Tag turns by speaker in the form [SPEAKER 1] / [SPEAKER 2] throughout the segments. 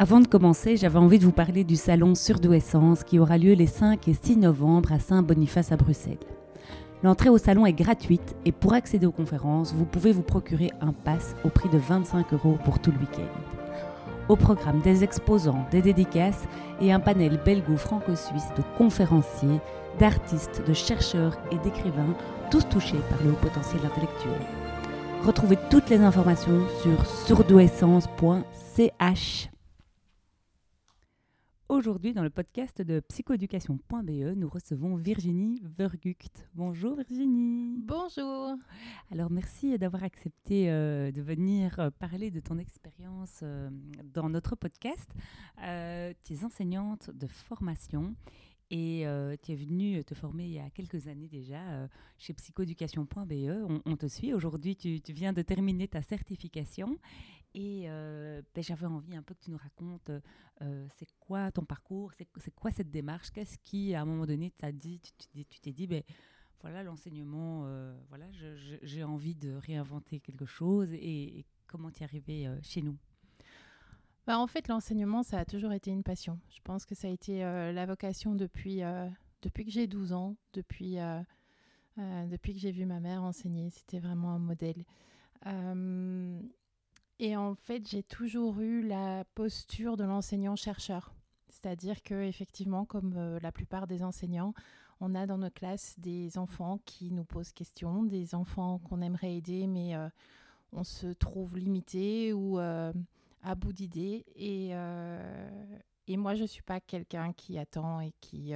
[SPEAKER 1] Avant de commencer, j'avais envie de vous parler du salon Surdouessence qui aura lieu les 5 et 6 novembre à Saint-Boniface à Bruxelles. L'entrée au salon est gratuite et pour accéder aux conférences, vous pouvez vous procurer un pass au prix de 25 euros pour tout le week-end. Au programme des exposants, des dédicaces et un panel belgo-franco-suisse de conférenciers, d'artistes, de chercheurs et d'écrivains, tous touchés par le haut potentiel intellectuel. Retrouvez toutes les informations sur surdouessence.ch. Aujourd'hui, dans le podcast de psychoéducation.be, nous recevons Virginie Vergucht. Bonjour Virginie.
[SPEAKER 2] Bonjour.
[SPEAKER 1] Alors merci d'avoir accepté euh, de venir euh, parler de ton expérience euh, dans notre podcast. tu es enseignante de formation et tu es venue te former il y a quelques années déjà chez psychoéducation.be. On, on, te suit. Aujourd'hui, tu, tu, viens de terminer ta certification et euh, ben, j'avais envie un peu que tu nous racontes, euh, c'est quoi ton parcours, c'est quoi cette démarche, qu'est-ce qui, à un moment donné, t'a dit, tu t'es dit, ben, voilà, l'enseignement, euh, voilà, j'ai envie de réinventer quelque chose, et, comment tu es arrivé chez nous?
[SPEAKER 2] Bah, En fait, l'enseignement, ça a toujours été une passion. Je pense que ça a été la vocation depuis, depuis que j'ai 12 ans, depuis, depuis que j'ai vu ma mère enseigner. C'était vraiment un modèle. Et en fait, j'ai toujours eu la posture de l'enseignant-chercheur. C'est-à-dire que effectivement, comme euh, la plupart des enseignants, on a dans nos classes des enfants qui nous posent question, des enfants qu'on aimerait aider, mais euh, on se trouve limité ou euh, à bout d'idées. Et, et, moi, je ne suis pas quelqu'un qui attend et qui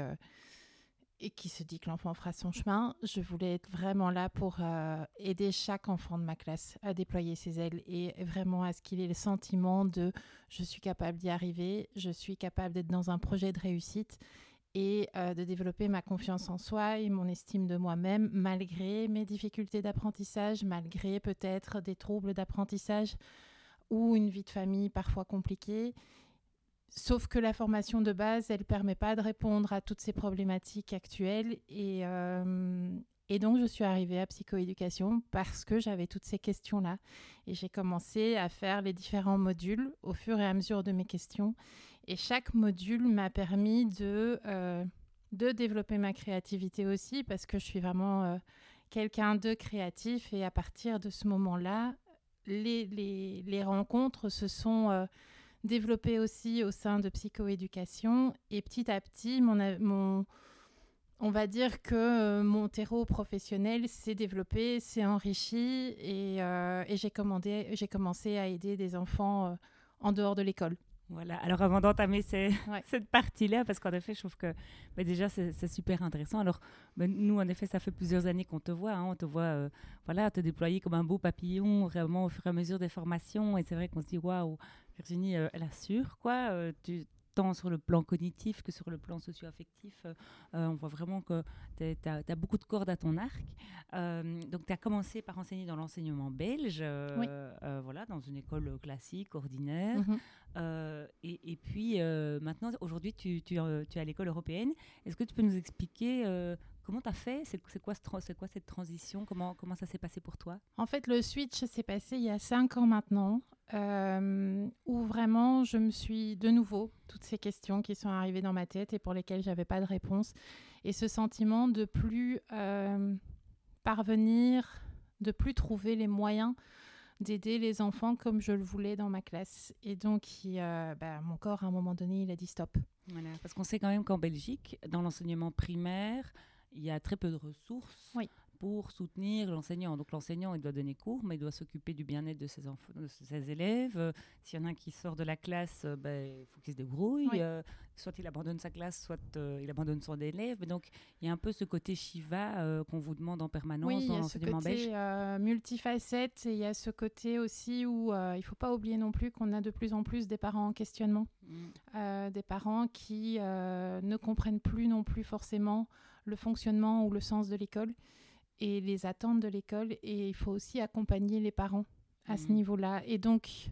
[SPEAKER 2] et qui se dit que l'enfant fera son chemin. Je voulais être vraiment là pour euh, aider chaque enfant de ma classe à déployer ses ailes et vraiment à ce qu'il ait le sentiment de je suis capable d'y arriver, je suis capable d'être dans un projet de réussite et euh, de développer ma confiance en soi et mon estime de moi-même malgré mes difficultés d'apprentissage, malgré peut-être des troubles d'apprentissage ou une vie de famille parfois compliquée Sauf que la formation de base, elle ne permet pas de répondre à toutes ces problématiques actuelles. Et, euh, et donc, je suis arrivée à psychoéducation parce que j'avais toutes ces questions-là. Et j'ai commencé à faire les différents modules au fur et à mesure de mes questions. Et chaque module m'a permis de, euh, de développer ma créativité aussi parce que je suis vraiment euh, quelqu'un de créatif. Et à partir de ce moment-là, les, les, les, rencontres se sont développé aussi au sein de psychoéducation. Et petit à petit, mon, mon, on va dire que euh, mon terreau professionnel s'est développé, s'est enrichi et, euh, et j'ai commencé à aider des enfants euh, en dehors de l'école.
[SPEAKER 1] Voilà, alors avant d'entamer cette partie-là, parce qu'en effet, je trouve que bah, déjà, c'est super intéressant. Alors, bah, nous, en effet, ça fait plusieurs années qu'on te voit. Hein. on te voit voilà, te déployer comme un beau papillon, vraiment au fur et à mesure des formations. Et c'est vrai qu'on se dit, waouh, Virginie, euh, elle assure, quoi. Euh, tu, tant sur le plan cognitif que sur le plan socio-affectif. Euh, on voit vraiment que tu as, beaucoup de cordes à ton arc. donc, tu as commencé par enseigner dans l'enseignement belge, voilà, dans une école classique, ordinaire. Mhm. Et, puis, maintenant, aujourd'hui, tu, tu, es à l'école européenne. Est-ce que tu peux nous expliquer Comment tu as fait? C'est quoi, quoi, cette transition? Comment, comment ça s'est passé pour toi?
[SPEAKER 2] En fait, le switch s'est passé il y a cinq ans maintenant, euh, où vraiment je me suis de nouveau toutes ces questions qui sont arrivées dans ma tête et pour lesquelles j'avais pas de réponse, et ce sentiment de plus euh, parvenir, de plus trouver les moyens d'aider les enfants comme je le voulais dans ma classe. Et donc, euh, bah, mon corps, à un moment donné, il a dit stop.
[SPEAKER 1] Voilà, parce qu'on sait quand même qu'en Belgique, dans l'enseignement primaire, il y a très peu de ressources pour soutenir l'enseignant. Donc l'enseignant, il doit donner cours, mais il doit s'occuper du bien-être de ses, enfants, de ses élèves. Euh, s'il y en a un qui sort de la classe, euh, ben, il faut qu'il se débrouille. Euh, soit il abandonne sa classe, soit il abandonne son élève. Mais donc il y a un peu ce côté Shiva qu'on vous demande en permanence dans l'enseignement belge.
[SPEAKER 2] Il y a ce côté multifacette et il y a ce côté aussi où il ne faut pas oublier non plus qu'on a de plus en plus des parents en questionnement. Mm. des parents qui ne comprennent plus non plus forcément le fonctionnement ou le sens de l'école et les attentes de l'école. Et il faut aussi accompagner les parents à ce mhm. niveau-là. Et donc,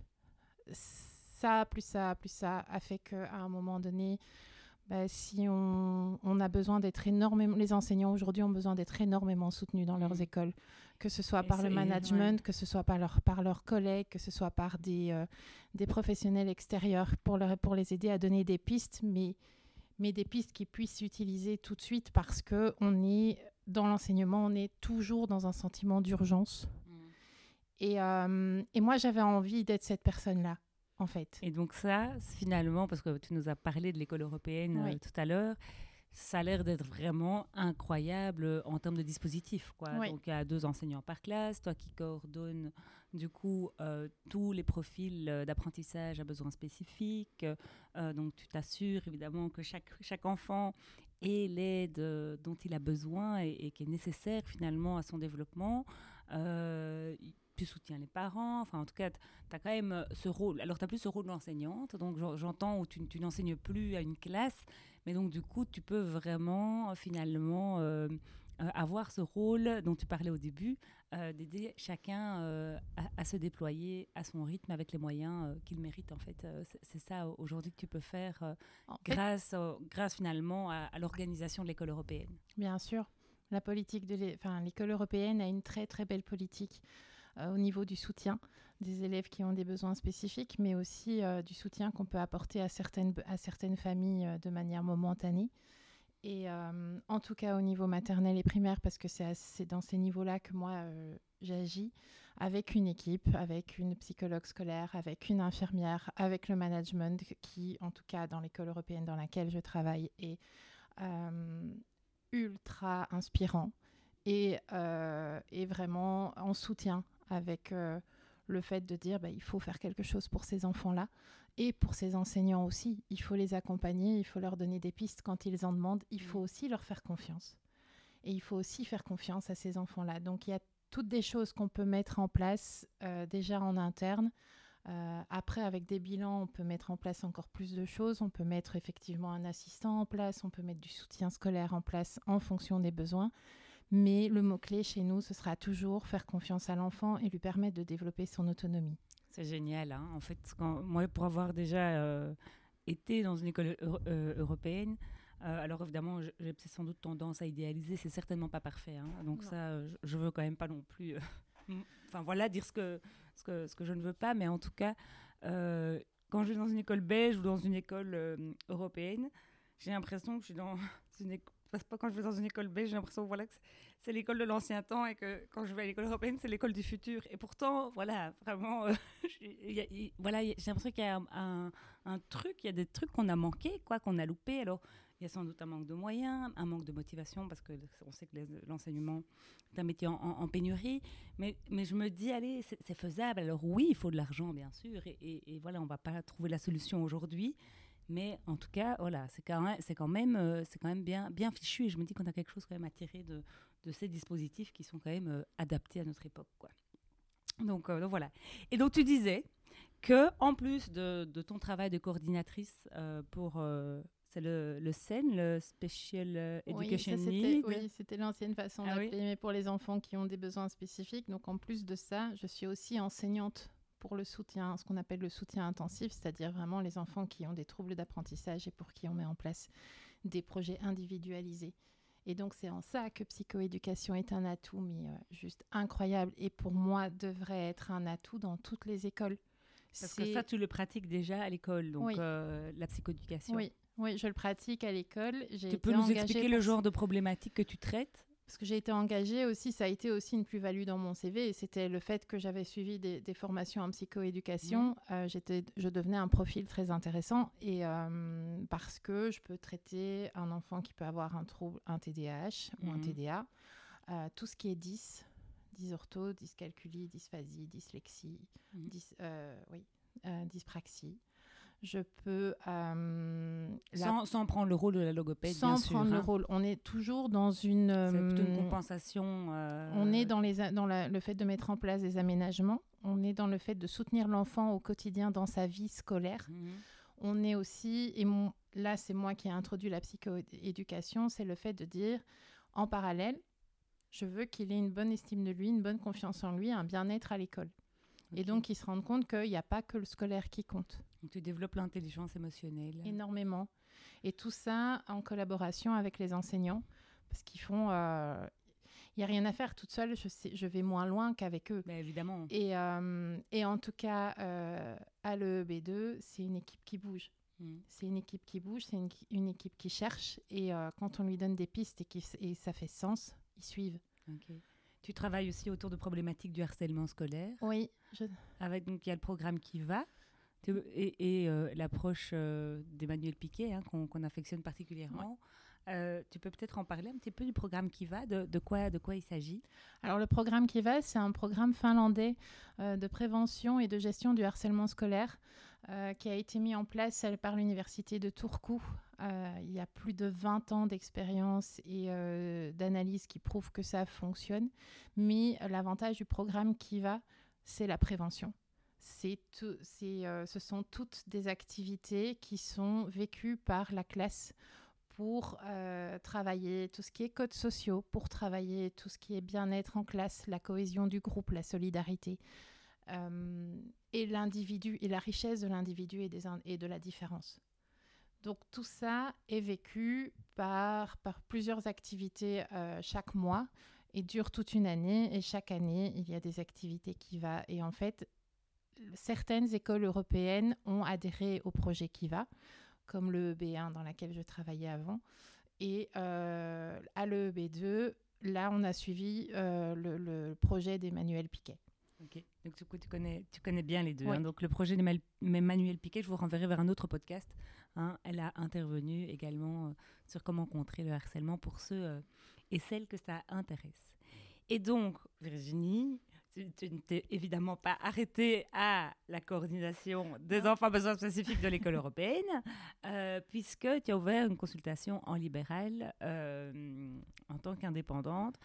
[SPEAKER 2] ça, plus ça, plus ça, a fait qu'à un moment donné, bah, si on, on, a besoin d'être énormément, les enseignants aujourd'hui ont besoin d'être énormément soutenus dans leurs mhm. écoles, que ce soit par le management, que ce soit par, leur, par leurs collègues, que ce soit par des, euh, des professionnels extérieurs pour, leur, pour les aider à donner des pistes, mais mais des pistes qui puissent s'utiliser tout de suite parce que on est dans l'enseignement, on est toujours dans un sentiment d'urgence. Mm. Et, euh, et, moi, j'avais envie d'être cette personne-là, en fait.
[SPEAKER 1] Et donc ça, finalement, parce que tu nous as parlé de l'école européenne euh, tout à l'heure, ça a l'air d'être vraiment incroyable en termes de dispositifs. Quoi. Donc, il y a deux enseignants par classe, toi qui coordonnes du coup euh, tous les profils euh, d'apprentissage à besoins spécifiques. Euh, donc, tu t'assures évidemment que chaque, chaque enfant ait l'aide dont il a besoin et, qui est nécessaire finalement à son développement tu soutiens les parents. Enfin, en tout cas, tu as quand même ce rôle. Alors, tu n'as plus ce rôle d'enseignante. Donc, j'entends où tu, tu n'enseignes plus à une classe, mais donc, du coup, tu peux vraiment, finalement, avoir ce rôle dont tu parlais au début, euh, d'aider chacun à, se déployer à son rythme avec les moyens qu'il mérite. En fait, c'est ça aujourd'hui que tu peux faire grâce, grâce finalement à, l'organisation de l'école européenne.
[SPEAKER 2] Bien sûr. La politique de l'école européenne a une très très belle politique au niveau du soutien des élèves qui ont des besoins spécifiques, mais aussi euh, du soutien qu'on peut apporter à certaines, à certaines familles euh, de manière momentanée. Et euh, en tout cas au niveau maternel et primaire, parce que c'est dans ces niveaux-là que moi j'agis, avec une équipe, avec une psychologue scolaire, avec une infirmière, avec le management, qui en tout cas dans l'école européenne dans laquelle je travaille est ultra inspirant et, et, vraiment en soutien avec le fait de dire bah, il faut faire quelque chose pour ces enfants-là et pour ces enseignants aussi. Il faut les accompagner, il faut leur donner des pistes quand ils en demandent. Il faut mm. aussi leur faire confiance. Et il faut aussi faire confiance à ces enfants-là. Donc il y a toutes des choses qu'on peut mettre en place euh, déjà en interne. Euh, après, avec des bilans, on peut mettre en place encore plus de choses. On peut mettre effectivement un assistant en place, on peut mettre du soutien scolaire en place en fonction des besoins. Mais le mot-clé chez nous, ce sera toujours faire confiance à l'enfant et lui permettre de développer son autonomie.
[SPEAKER 1] C'est génial. Hein. en fait, moi, pour avoir déjà euh, été dans une école euh, européenne, euh, alors évidemment, j'ai sans doute tendance à idéaliser. C'est certainement pas parfait. Hein. donc ça, je, veux quand même pas non plus. enfin voilà, dire ce que, ce que, ce que je ne veux pas. Mais en tout cas, quand je vais dans une école belge ou dans une école européenne, j'ai l'impression que je suis dans une école parce que quand je vais dans une école belge, j'ai l'impression voilà, que c'est l'école de l'ancien temps et que quand je vais à l'école européenne, c'est l'école du futur. Et pourtant, voilà, vraiment, euh, voilà, j'ai l'impression qu'il y a un, truc, il y a des trucs qu'on a manqué, quoi, qu'on a loupé. Alors, il y a sans doute un manque de moyens, un manque de motivation, parce que on sait que l'enseignement est un métier en, pénurie. Mais, mais je me dis, allez, c'est faisable. Alors oui, il faut de l'argent, bien sûr. Et, et voilà, on ne va pas trouver la solution aujourd'hui. Mais en tout cas, voilà, c'est quand même, c'est quand même, euh, c'est quand même bien, bien fichu. Et je me dis qu'on a quelque chose quand même à tirer de, de ces dispositifs qui sont quand même euh, adaptés à notre époque, quoi. Donc, euh, donc, voilà. Et donc tu disais que en plus de, de ton travail de coordinatrice pour c'est le, le SEN, le Special Education
[SPEAKER 2] Need. Oui, c'était l'ancienne façon ah d'appeler, mais pour les enfants qui ont des besoins spécifiques. Donc en plus de ça, je suis aussi enseignante pour le soutien, ce qu'on appelle le soutien intensif, c'est-à-dire vraiment les enfants qui ont des troubles d'apprentissage et pour qui on met en place des projets individualisés. Et donc c'est en ça que psychoéducation est un atout, mais euh, juste incroyable, et pour moi devrait être un atout dans toutes les écoles.
[SPEAKER 1] Parce que ça, tu le pratiques déjà à l'école, donc euh, la psychoéducation.
[SPEAKER 2] Oui, oui, je le pratique à l'école.
[SPEAKER 1] Tu peux nous expliquer le genre de problématiques que tu traites?
[SPEAKER 2] Parce que j'ai été engagée aussi, ça a été aussi une plus-value dans mon CV, et c'était le fait que j'avais suivi des, formations en psychoéducation. Mmh. Euh, j'étais, je devenais un profil très intéressant, et euh, parce que je peux traiter un enfant qui peut avoir un trouble, un TDAH ou un mmh. TDA. tout ce qui est 10, dysortho, dyscalculie, dysphasie, dyslexie, mhm. oui, dyspraxie. Je peux.
[SPEAKER 1] sans, sans, prendre le rôle de la logopède,
[SPEAKER 2] Sans
[SPEAKER 1] bien
[SPEAKER 2] prendre
[SPEAKER 1] sûr,
[SPEAKER 2] le
[SPEAKER 1] hein.
[SPEAKER 2] rôle. On est toujours dans une.
[SPEAKER 1] C'est une compensation.
[SPEAKER 2] On est dans, les, dans le fait de mettre en place des aménagements. On est dans le fait de soutenir l'enfant au quotidien dans sa vie scolaire. Mhm. On est aussi, et mon, là c'est moi qui ai introduit la psychoéducation, c'est le fait de dire en parallèle, je veux qu'il ait une bonne estime de lui, une bonne confiance en lui, un bien-être à l'école. Et donc, il se rende compte qu'il n'y a pas que le scolaire qui compte.
[SPEAKER 1] Donc, tu développes l'intelligence émotionnelle.
[SPEAKER 2] Énormément. Et tout ça en collaboration avec les enseignants, parce qu'ils font... Euh, il n'y a rien à faire toute seule, je, sais, je vais moins loin qu'avec eux.
[SPEAKER 1] Mais ben, évidemment.
[SPEAKER 2] Et, euh, et, en tout cas, euh, à l'EB2, c'est une équipe qui bouge. Hmm. C'est une équipe qui bouge, c'est une, équipe qui cherche. Et quand on lui donne des pistes et, qui, et ça fait sens, ils suivent.
[SPEAKER 1] Tu travailles aussi autour de problématiques du harcèlement scolaire.
[SPEAKER 2] Oui.
[SPEAKER 1] Avec donc il y a le programme qui va et, euh, l'approche euh, d'Emmanuel Piquet hein, qu'on affectionne particulièrement. Euh, tu peux peut-être en parler un petit peu du programme qui va, de, quoi, de quoi il s'agit?
[SPEAKER 2] Alors le programme qui va, c'est un programme finlandais de prévention et de gestion du harcèlement scolaire qui a été mis en place par l'université de Turku il y a plus de 20 ans d'expérience et d'analyse qui prouvent que ça fonctionne. Mais l'avantage du programme qui va, c'est la prévention. C'est euh, ce sont toutes des activités qui sont vécues par la classe pour travailler tout ce qui est codes sociaux, pour travailler tout ce qui est bien-être en classe, la cohésion du groupe, la solidarité. et l'individu et la richesse de l'individu et, et de la différence. Donc tout ça est vécu par, par plusieurs activités euh, chaque mois et dure toute une année. Et chaque année, il y a des activités qui vont. Et en fait, certaines écoles européennes ont adhéré au projet qui va, comme le EB1 dans lequel je travaillais avant. Et euh, à l'EB2, là, on a suivi euh, le, projet d'Emmanuel Piquet.
[SPEAKER 1] Ok, donc du coup, tu connais, tu connais bien les deux. Hein. Donc le projet d'Emmanuel Piquet, je vous renverrai vers un autre podcast Hein, elle a intervenu également euh, sur comment contrer le harcèlement pour ceux et celles que ça intéresse. Et donc, Virginie, tu, ne t'es évidemment pas arrêtée à la coordination des enfants enfants besoins spécifiques de l'école européenne, euh, puisque tu as ouvert une consultation en libéral en tant qu'indépendante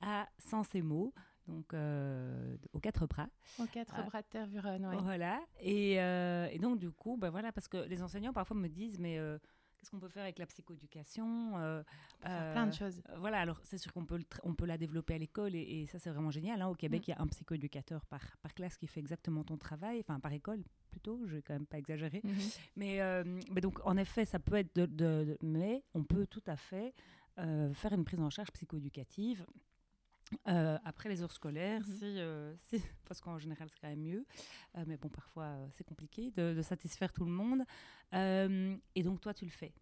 [SPEAKER 1] à Sensemo, donc euh, aux quatre bras.
[SPEAKER 2] Aux quatre bras de terre oui.
[SPEAKER 1] Voilà. Et, euh, et, donc, du coup, ben voilà, parce que les enseignants parfois me disent, mais euh, qu'est-ce qu'on peut faire avec la psychoéducation
[SPEAKER 2] Plein de choses.
[SPEAKER 1] Voilà, alors c'est sûr qu'on peut, on peut la développer à l'école et, ça, c'est vraiment génial. Hein. Au Québec, mm. il y a un psychoéducateur par, par classe qui fait exactement ton travail, enfin par école plutôt, je vais quand même pas exagérer. Mm-hmm. Mais, mais, donc, en effet, ça peut être de, de, Mais on peut tout à fait faire une prise en charge psychoéducative euh, après les heures scolaires, mhm. euh, parce qu'en général c'est quand même mieux, euh, mais bon parfois c'est compliqué de, satisfaire tout le monde. et donc toi tu le fais?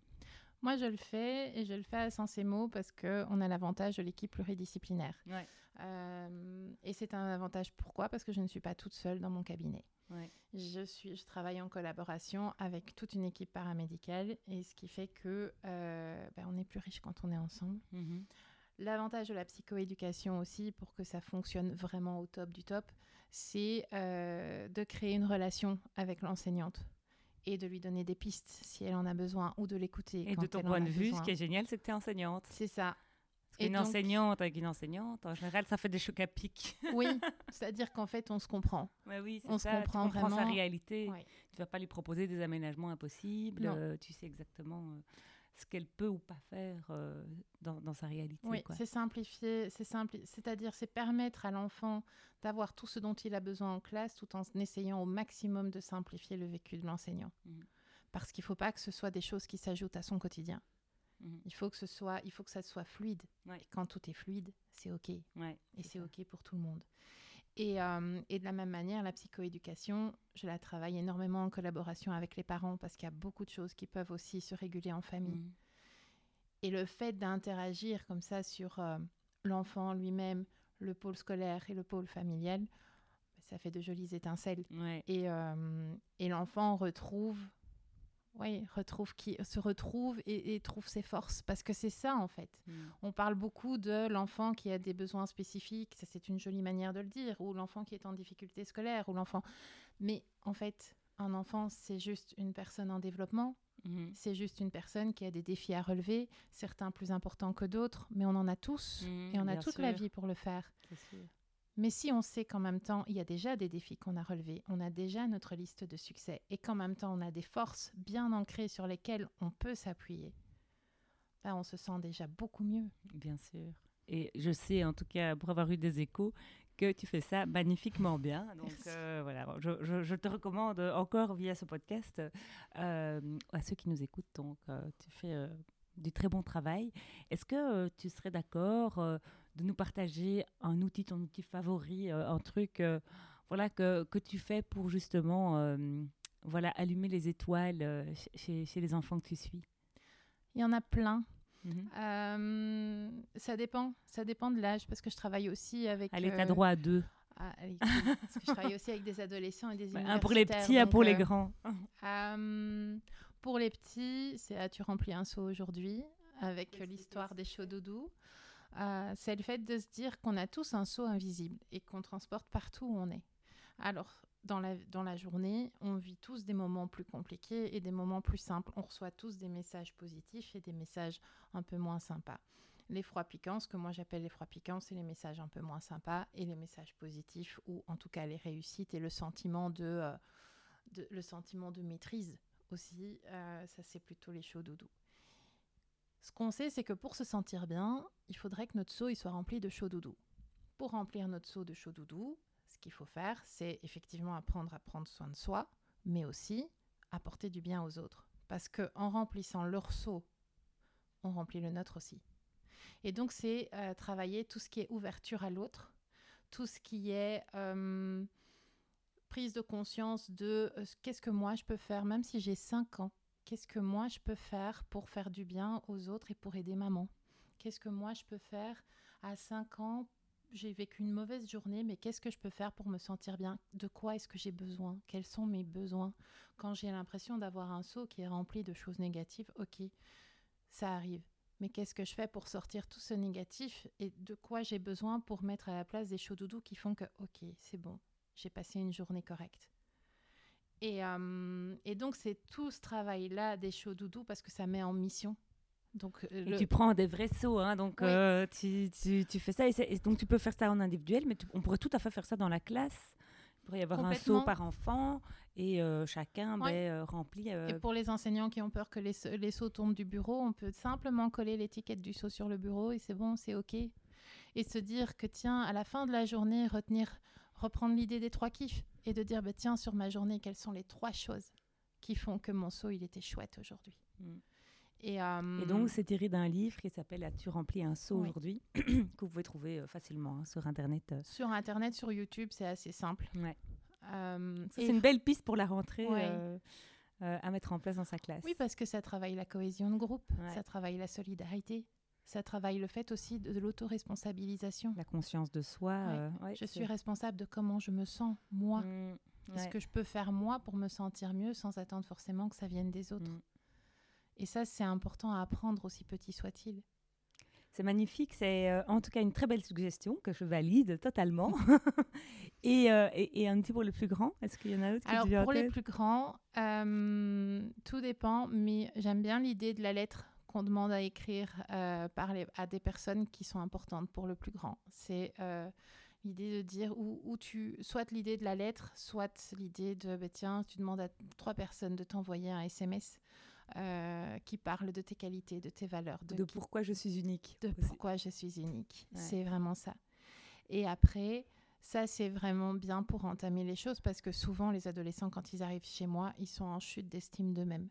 [SPEAKER 2] Moi je le fais et je le fais à Sensemo parce qu'on a l'avantage de l'équipe pluridisciplinaire. et c'est un avantage pourquoi? Parce que je ne suis pas toute seule dans mon cabinet. Je, suis, je travaille en collaboration avec toute une équipe paramédicale et ce qui fait que ben, on est plus riche quand on est ensemble. Mhm. L'avantage de la psychoéducation aussi, pour que ça fonctionne vraiment au top du top, c'est euh, de créer une relation avec l'enseignante et de lui donner des pistes si elle en a besoin ou de l'écouter.
[SPEAKER 1] Et de ton point de vue, ce qui est génial, c'est que tu es enseignante.
[SPEAKER 2] C'est ça.
[SPEAKER 1] Et une enseignante avec une enseignante, en général, ça fait des chocs à pic.
[SPEAKER 2] oui, c'est-à-dire qu'en fait, on se comprend.
[SPEAKER 1] oui, on se comprend tu comprends sa réalité. Tu vas pas lui proposer des aménagements impossibles. Euh, tu sais exactement. Euh, ce qu'elle peut ou pas faire euh, dans, sa réalité.
[SPEAKER 2] Oui, c'est simplifier, c'est simple, c'est-à-dire c'est permettre à l'enfant d'avoir tout ce dont il a besoin en classe, tout en essayant au maximum de simplifier le vécu de l'enseignant. Mhm. Parce qu'il ne faut pas que ce soit des choses qui s'ajoutent à son quotidien. Mhm. Il faut que ce soit, il faut que ça soit fluide. Et quand tout est fluide, c'est ok. et c'est ok pour tout le monde. Euh, et, de la même manière, la psychoéducation, je la travaille énormément en collaboration avec les parents parce qu'il y a beaucoup de choses qui peuvent aussi se réguler en famille. Mmh. Et le fait d'interagir comme ça sur euh, l'enfant lui-même, le pôle scolaire et le pôle familial, ça fait de jolies étincelles. Et, euh, et l'enfant retrouve oui, retrouve qui se retrouve et, trouve ses forces parce que c'est ça en fait. Mm. On parle beaucoup de l'enfant qui a des besoins spécifiques, ça c'est une jolie manière de le dire, ou l'enfant qui est en difficulté scolaire, ou l'enfant. Mais en fait, un enfant c'est juste une personne en développement. Mm. C'est juste une personne qui a des défis à relever, certains plus importants que d'autres, mais on en a tous mm, et on a toute la vie pour le faire. Mais si on sait qu'en même temps, il y a déjà des défis qu'on a relevés, on a déjà notre liste de succès, et qu'en même temps, on a des forces bien ancrées sur lesquelles on peut s'appuyer, ben, on se sent déjà beaucoup mieux.
[SPEAKER 1] Bien sûr. Et je sais, en tout cas, pour avoir eu des échos, que tu fais ça magnifiquement bien. Donc euh, voilà, je, te recommande encore via ce podcast euh, à ceux qui nous écoutent. Donc euh, tu fais du très bon travail. Est-ce que tu serais d'accord de nous partager un outil, ton outil favori, euh, un truc euh, voilà, que, que, tu fais pour justement euh, voilà, allumer les étoiles chez, chez, les enfants que tu suis?
[SPEAKER 2] Il y en a plein. Mhm. ça dépend, ça dépend de l'âge parce que je travaille aussi avec.
[SPEAKER 1] Allez, t'as droit à deux.
[SPEAKER 2] Ah, parce que je travaille aussi avec des adolescents et des
[SPEAKER 1] Un pour les petits, un pour les grands.
[SPEAKER 2] pour les petits, c'est As-tu rempli un seau aujourd'hui avec l'histoire des chauds doudous. Euh, c'est le fait de se dire qu'on a tous un saut invisible et qu'on transporte partout où on est. Alors, dans la, dans journée, on vit tous des moments plus compliqués et des moments plus simples. On reçoit tous des messages positifs et des messages un peu moins sympas. Les froids piquants, ce que moi j'appelle les froids piquants, c'est les messages un peu moins sympas et les messages positifs ou en tout cas les réussites et le sentiment de, euh, maîtrise aussi. Euh, ça, c'est plutôt les chauds doudous. Ce qu'on sait, c'est que pour se sentir bien, il faudrait que notre seau il soit rempli de chaud doudou. Pour remplir notre seau de chaud doudou, ce qu'il faut faire, c'est effectivement apprendre à prendre soin de soi, mais aussi apporter du bien aux autres. Parce que en remplissant leur seau, on remplit le nôtre aussi. Et donc, c'est euh, travailler tout ce qui est ouverture à l'autre, tout ce qui est euh, prise de conscience de euh, qu'est-ce que moi je peux faire, même si j'ai 5 ans qu'est-ce que moi je peux faire pour faire du bien aux autres et pour aider maman? Qu'est-ce que moi je peux faire? À 5 ans j'ai vécu une mauvaise journée, mais qu'est-ce que je peux faire pour me sentir bien? De quoi est-ce que j'ai besoin? Quels sont mes besoins? Quand j'ai l'impression d'avoir un seau qui est rempli de choses négatives, ok, ça arrive. Mais qu'est-ce que je fais pour sortir tout ce négatif et de quoi j'ai besoin pour mettre à la place des chauds doudous qui font que, ok, c'est bon, j'ai passé une journée correcte? Et, euh, et donc, c'est tout ce travail-là des chauds doudous parce que ça met en mission.
[SPEAKER 1] Donc, euh, tu prends des vrais sauts, hein, donc euh, tu, tu, tu, fais ça. Et, donc, tu peux faire ça en individuel, mais on pourrait tout à fait faire ça dans la classe. Il pourrait y avoir un saut par enfant et chacun ben, remplit.
[SPEAKER 2] Et pour les enseignants qui ont peur que les, les sauts tombent du bureau, on peut simplement coller l'étiquette du saut sur le bureau et c'est bon, c'est OK. Et se dire que, tiens, à la fin de la journée, retenir reprendre l'idée des trois kiffs et de dire bah, tiens, sur ma journée, quelles sont les trois choses qui font que mon saut, il était chouette aujourd'hui. Mm.
[SPEAKER 1] Et, euh, et, donc, c'est tiré d'un livre qui s'appelle As-tu rempli un saut aujourd'hui que vous pouvez trouver euh, facilement hein, sur Internet. Euh.
[SPEAKER 2] Sur Internet, sur YouTube, c'est assez simple.
[SPEAKER 1] Ouais. c'est une belle piste pour la rentrée. à mettre en place dans sa classe.
[SPEAKER 2] Oui, parce que ça travaille la cohésion de groupe, ça travaille la solidarité, ça travaille le fait aussi de, l'autoresponsabilisation.
[SPEAKER 1] La conscience de soi. Euh,
[SPEAKER 2] je suis responsable de comment je me sens, moi. Mmh, ce que je peux faire moi pour me sentir mieux sans attendre forcément que ça vienne des autres. Mmh. Et ça, c'est important à apprendre, aussi petit soit-il.
[SPEAKER 1] C'est magnifique, c'est euh, en tout cas une très belle suggestion que je valide totalement. Euh, et, et, un petit pour le plus grand, est-ce qu'il y en a d'autres
[SPEAKER 2] Alors pour les plus grands, tout dépend, mais j'aime bien l'idée de la lettre qu'on demande à écrire euh, par à des personnes qui sont importantes pour le plus grand. C'est euh, l'idée de dire où, tu, soit l'idée de la lettre, soit l'idée de, bah, tiens, tu demandes à trois personnes de t'envoyer un SMS euh, qui parle de tes qualités, de tes valeurs.
[SPEAKER 1] De, pourquoi je suis unique.
[SPEAKER 2] De pourquoi je suis unique. C'est vraiment ça. Et après, ça, c'est vraiment bien pour entamer les choses parce que souvent, les adolescents, quand ils arrivent chez moi, ils sont en chute d'estime d'eux-mêmes.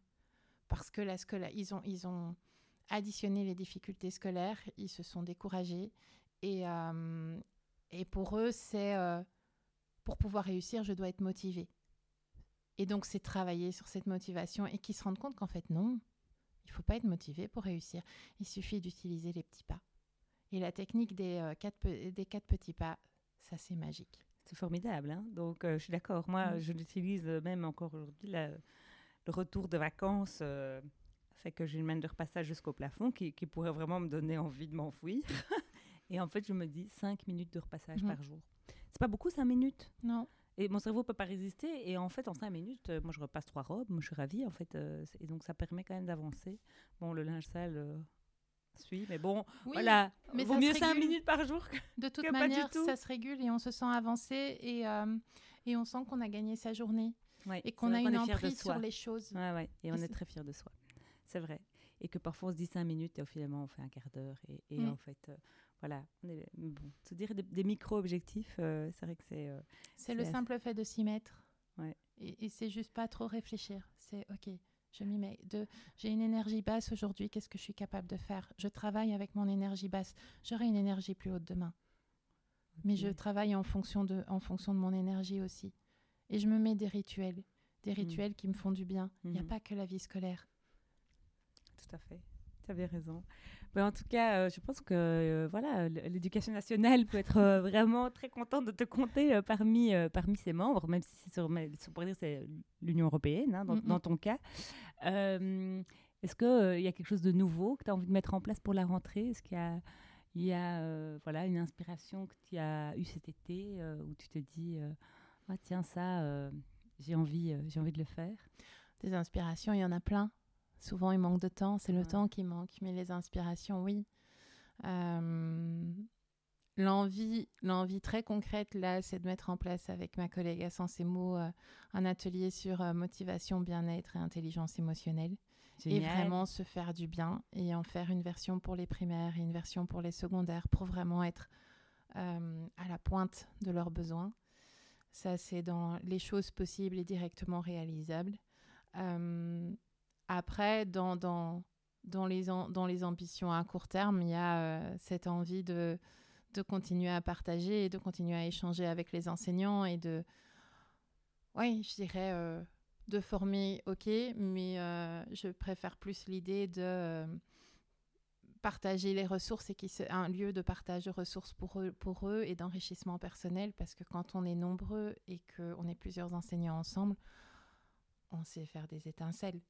[SPEAKER 2] Parce que que là, ils ont, ils ont, additionner les difficultés scolaires, ils se sont découragés. Et, euh, et pour eux, c'est euh, pour pouvoir réussir, je dois être motivé. Et donc, c'est travailler sur cette motivation et qu'ils se rendent compte qu'en fait, non, il ne faut pas être motivé pour réussir. Il suffit d'utiliser les petits pas. Et la technique des, euh, quatre, des quatre petits pas, ça, c'est magique.
[SPEAKER 1] C'est formidable. Hein. donc, je suis d'accord. Moi, mm. je l'utilise même encore aujourd'hui le retour de vacances fait que j'ai une main de repassage jusqu'au plafond qui, qui, pourrait vraiment me donner envie de m'enfouir. et en fait, je me dis 5 minutes de repassage par jour. C'est pas beaucoup 5 minutes?
[SPEAKER 2] Non.
[SPEAKER 1] Et mon cerveau peut pas résister. Et en fait, en 5 minutes, moi, je repasse trois robes. Moi, je suis ravie, en fait. et donc, ça permet quand même d'avancer. Bon, le linge sale suit, mais bon, voilà. Mais vaut mieux 5 minutes par jour que,
[SPEAKER 2] De toute manière, ça se régule et on se sent avancé et, et on sent qu'on a gagné sa journée. et qu'on a une emprise sur les choses.
[SPEAKER 1] Ouais, ouais. Et on est très fier de soi c'est vrai. Et que parfois on se dit cinq minutes et finalement on fait un quart d'heure. Et, mm. en fait, euh, voilà, on est, bon, se dire des, micro-objectifs, euh, c'est vrai que c'est. Euh,
[SPEAKER 2] c'est le simple fait de s'y mettre. Ouais. Et, et c'est juste pas trop réfléchir. C'est OK, je m'y mets. De, j'ai une énergie basse aujourd'hui, qu'est-ce que je suis capable de faire? Je travaille avec mon énergie basse. J'aurai une énergie plus haute demain. Mais je travaille en fonction, de, en fonction de mon énergie aussi. Et je me mets des rituels, des mm. rituels qui me font du bien. Il n'y a mm-hmm. pas que la vie scolaire
[SPEAKER 1] tout à fait. Tu avais raison. Mais en tout cas, euh, je pense que euh, voilà, l'éducation nationale peut être euh, vraiment très contente de te compter parmi, parmi ses membres, même si c'est sur, pour dire c'est l'Union européenne, hein, dans, ton cas. Est-ce qu'il y a quelque chose de nouveau que tu as envie de mettre en place pour la rentrée? Est-ce qu'il y a, il y a voilà, une inspiration que tu as eue cet été où tu te dis ah, tiens, ça, j'ai envie, j'ai envie de le faire?
[SPEAKER 2] Des inspirations, il y en a plein. Souvent, il manque de temps, c'est le temps qui manque, mais les inspirations, oui. Euh, l'envie, l'envie très concrète, là, c'est de mettre en place avec ma collègue à Sens et Mots euh, un atelier sur euh, motivation, bien-être et intelligence émotionnelle. Et vraiment se faire du bien et en faire une version pour les primaires et une version pour les secondaires pour vraiment être à la pointe de leurs besoins. Ça, c'est dans les choses possibles et directement réalisables. Après, dans, dans, dans, les, dans les ambitions à court terme, il y a euh, cette envie de, de continuer à partager et de continuer à échanger avec les enseignants et de, je dirais, euh, de former, ok, mais euh, je préfère plus l'idée de partager les ressources et qui un lieu de partage de ressources pour eux, pour eux et d'enrichissement personnel parce que quand on est nombreux et qu'on est plusieurs enseignants ensemble, on sait faire des étincelles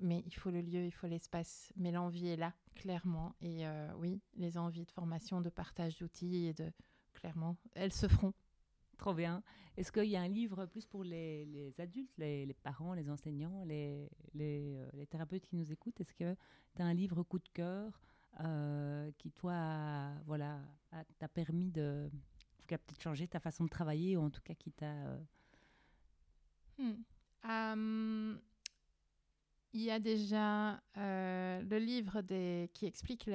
[SPEAKER 2] mais il faut le lieu, il faut l'espace. Mais l'envie est là, clairement. Et euh, oui, les envies de formation, de partage d'outils, et de clairement, elles se feront.
[SPEAKER 1] Trop bien. Est-ce qu'il y a un livre plus pour les, adultes, les, parents, les enseignants, les, euh, les, thérapeutes qui nous écoutent? Est-ce que tu as un livre coup de cœur euh, qui, toi, voilà, t'a permis de. qui a peut-être changé ta façon de travailler, ou en tout cas qui t'a.
[SPEAKER 2] Hmm. Il y a déjà euh, le livre des, qui explique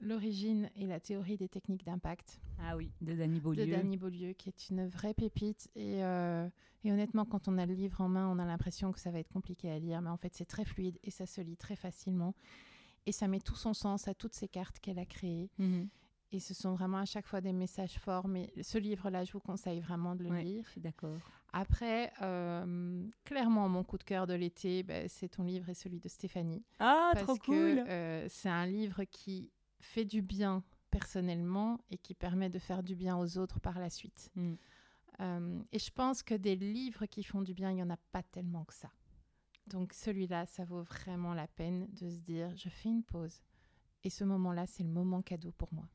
[SPEAKER 2] l'origine et la théorie des techniques d'impact.
[SPEAKER 1] Ah oui, de Danny Beaulieu.
[SPEAKER 2] De Danny Beaulieu, qui est une vraie pépite. Et, euh, et, honnêtement, quand on a le livre en main, on a l'impression que ça va être compliqué à lire. Mais en fait, c'est très fluide et ça se lit très facilement. Et ça met tout son sens à toutes ces cartes qu'elle a créées. Mhm. Et ce sont vraiment à chaque fois des messages forts. Mais ce livre-là, je vous conseille vraiment de le lire.
[SPEAKER 1] Je suis d'accord.
[SPEAKER 2] Après, euh, clairement, mon coup de cœur de l'été, bah, c'est ton livre et celui de Stéphanie.
[SPEAKER 1] Ah, trop cool
[SPEAKER 2] euh, C'est un livre qui fait du bien personnellement et qui permet de faire du bien aux autres par la suite. Mm. Euh, et je pense que des livres qui font du bien, il n'y en a pas tellement que ça. Donc celui-là, ça vaut vraiment la peine de se dire, je fais une pause. Et ce moment-là, c'est le moment cadeau pour moi.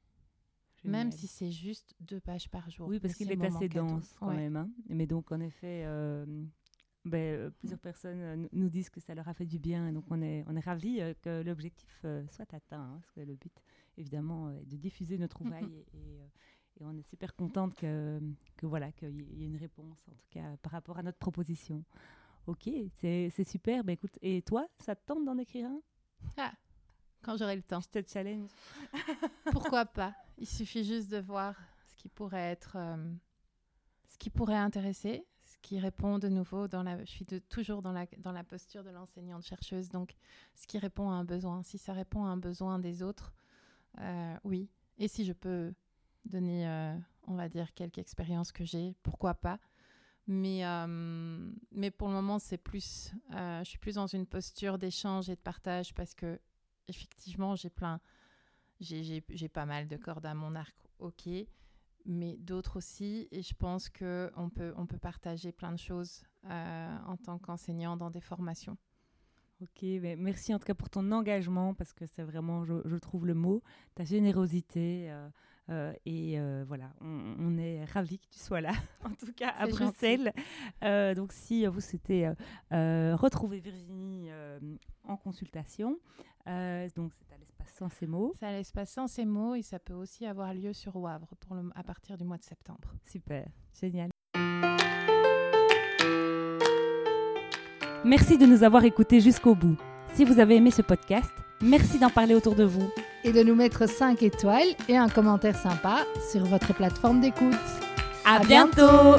[SPEAKER 2] Même si c'est juste deux pages par jour.
[SPEAKER 1] Oui, parce qu'il est, assez dense quand même. Hein. Mais donc, en effet, euh, ben, euh, plusieurs personnes euh, nous disent que ça leur a fait du bien. Donc, on est, on est ravis que l'objectif soit atteint. Hein, parce que le but, évidemment, est de diffuser notre trouvaille. et, et, on est super contente que, que voilà, qu'il y ait une réponse, en tout cas, par rapport à notre proposition. Ok, c'est super. Ben, écoute, et toi, ça te tente d'en écrire un?
[SPEAKER 2] Ah, quand j'aurai le temps.
[SPEAKER 1] Je te challenge.
[SPEAKER 2] Pourquoi pas? Il suffit juste de voir ce qui pourrait être, euh, ce qui pourrait intéresser, ce qui répond de nouveau dans la. Je suis toujours dans la dans la posture de l'enseignante chercheuse, donc ce qui répond à un besoin. Si ça répond à un besoin des autres, euh, oui. Et si je peux donner, euh, on va dire, quelques expériences que j'ai, pourquoi pas? Mais, mais pour le moment, c'est plus, je suis plus dans une posture d'échange et de partage parce que effectivement, j'ai plein, j'ai pas mal de cordes à mon arc, ok, mais d'autres aussi. Et je pense qu'on peut, on peut partager plein de choses en tant qu'enseignant dans des formations.
[SPEAKER 1] Ok, ben, merci en tout cas pour ton engagement parce que c'est vraiment, je, trouve le mot, ta générosité. Euh, et euh, voilà, on, est ravis que tu sois là, en tout cas à Bruxelles. Euh, donc, si vous souhaitez retrouver Virginie en consultation, donc c'est à l'espace Sans ces mots.
[SPEAKER 2] C'est à l'espace Sans ces mots et ça peut aussi avoir lieu sur Wavre pour le, à partir du mois de septembre.
[SPEAKER 1] Super, génial. Merci de nous avoir écoutés jusqu'au bout. Si vous avez aimé ce podcast, merci d'en parler autour de vous
[SPEAKER 3] et de nous mettre 5 étoiles et un commentaire sympa sur votre plateforme d'écoute.
[SPEAKER 1] À, bientôt